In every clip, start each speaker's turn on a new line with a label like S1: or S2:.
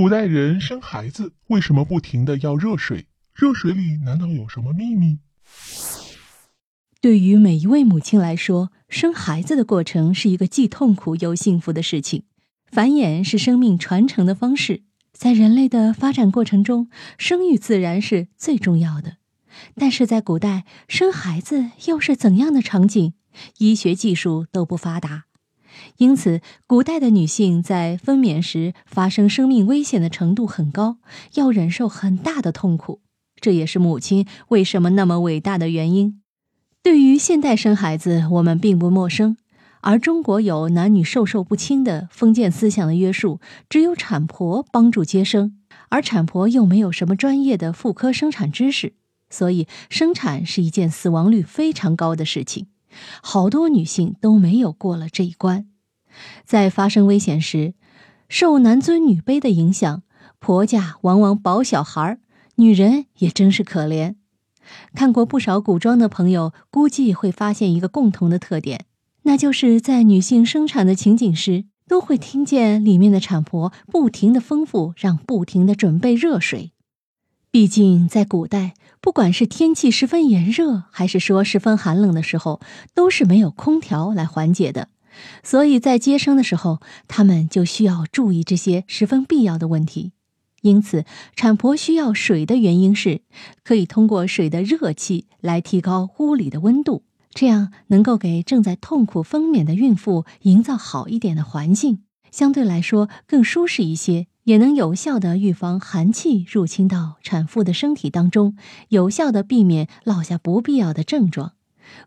S1: 古代人生孩子为什么不停的要热水？热水里难道有什么秘密？
S2: 对于每一位母亲来说，生孩子的过程是一个既痛苦又幸福的事情。繁衍是生命传承的方式，在人类的发展过程中，生育自然是最重要的。但是在古代，生孩子又是怎样的场景？医学技术都不发达，因此，古代的女性在分娩时发生生命危险的程度很高，要忍受很大的痛苦。这也是母亲为什么那么伟大的原因。对于现代生孩子，我们并不陌生。而中国有男女授受不亲的封建思想的约束，只有产婆帮助接生，而产婆又没有什么专业的妇科生产知识，所以生产是一件死亡率非常高的事情。好多女性都没有过了这一关。在发生危险时，受男尊女卑的影响，婆家往往保小孩，女人也真是可怜。看过不少古装的朋友，估计会发现一个共同的特点，那就是在女性生产的情景时，都会听见里面的产婆不停的吩咐，让不停的准备热水。毕竟在古代，不管是天气十分炎热，还是说十分寒冷的时候，都是没有空调来缓解的，所以在接生的时候，他们就需要注意这些十分必要的问题。因此，产婆需要水的原因是，可以通过水的热气来提高屋里的温度，这样能够给正在痛苦分娩的孕妇营造好一点的环境，相对来说更舒适一些，也能有效的预防寒气入侵到产妇的身体当中，有效的避免落下不必要的症状。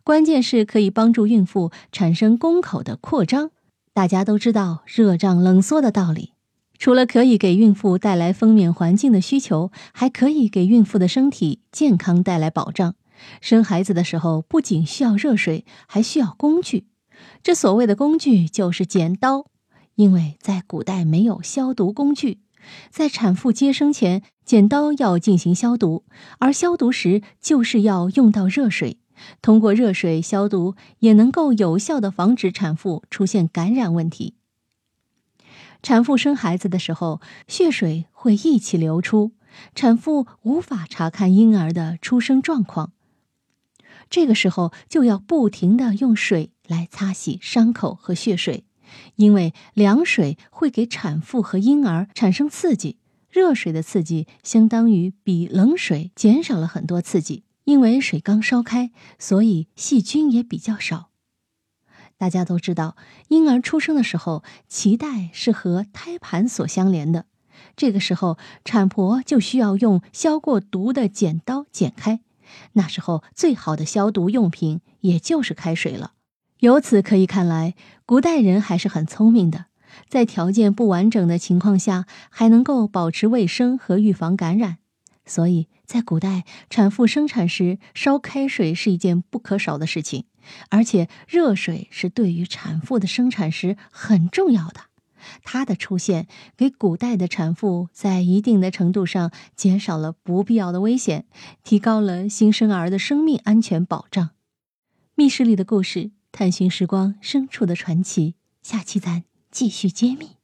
S2: 关键是可以帮助孕妇产生宫口的扩张。大家都知道热胀冷缩的道理。除了可以给孕妇带来分娩环境的需求，还可以给孕妇的身体健康带来保障。生孩子的时候，不仅需要热水，还需要工具。这所谓的工具就是剪刀，因为在古代没有消毒工具，在产妇接生前，剪刀要进行消毒，而消毒时就是要用到热水。通过热水消毒，也能够有效的防止产妇出现感染问题。产妇生孩子的时候，血水会一起流出，产妇无法查看婴儿的出生状况。这个时候就要不停的用水来擦洗伤口和血水，因为凉水会给产妇和婴儿产生刺激，热水的刺激相当于比冷水减少了很多刺激。因为水刚烧开，所以细菌也比较少。大家都知道，婴儿出生的时候，脐带是和胎盘所相连的。这个时候，产婆就需要用消过毒的剪刀剪开。那时候，最好的消毒用品也就是开水了。由此可以看来，古代人还是很聪明的，在条件不完整的情况下，还能够保持卫生和预防感染。所以在古代，产妇生产时烧开水是一件不可少的事情，而且热水是对于产妇的生产时很重要的。它的出现给古代的产妇在一定的程度上减少了不必要的危险，提高了新生儿的生命安全保障。密室里的故事，探寻时光深处的传奇。下期咱继续揭秘。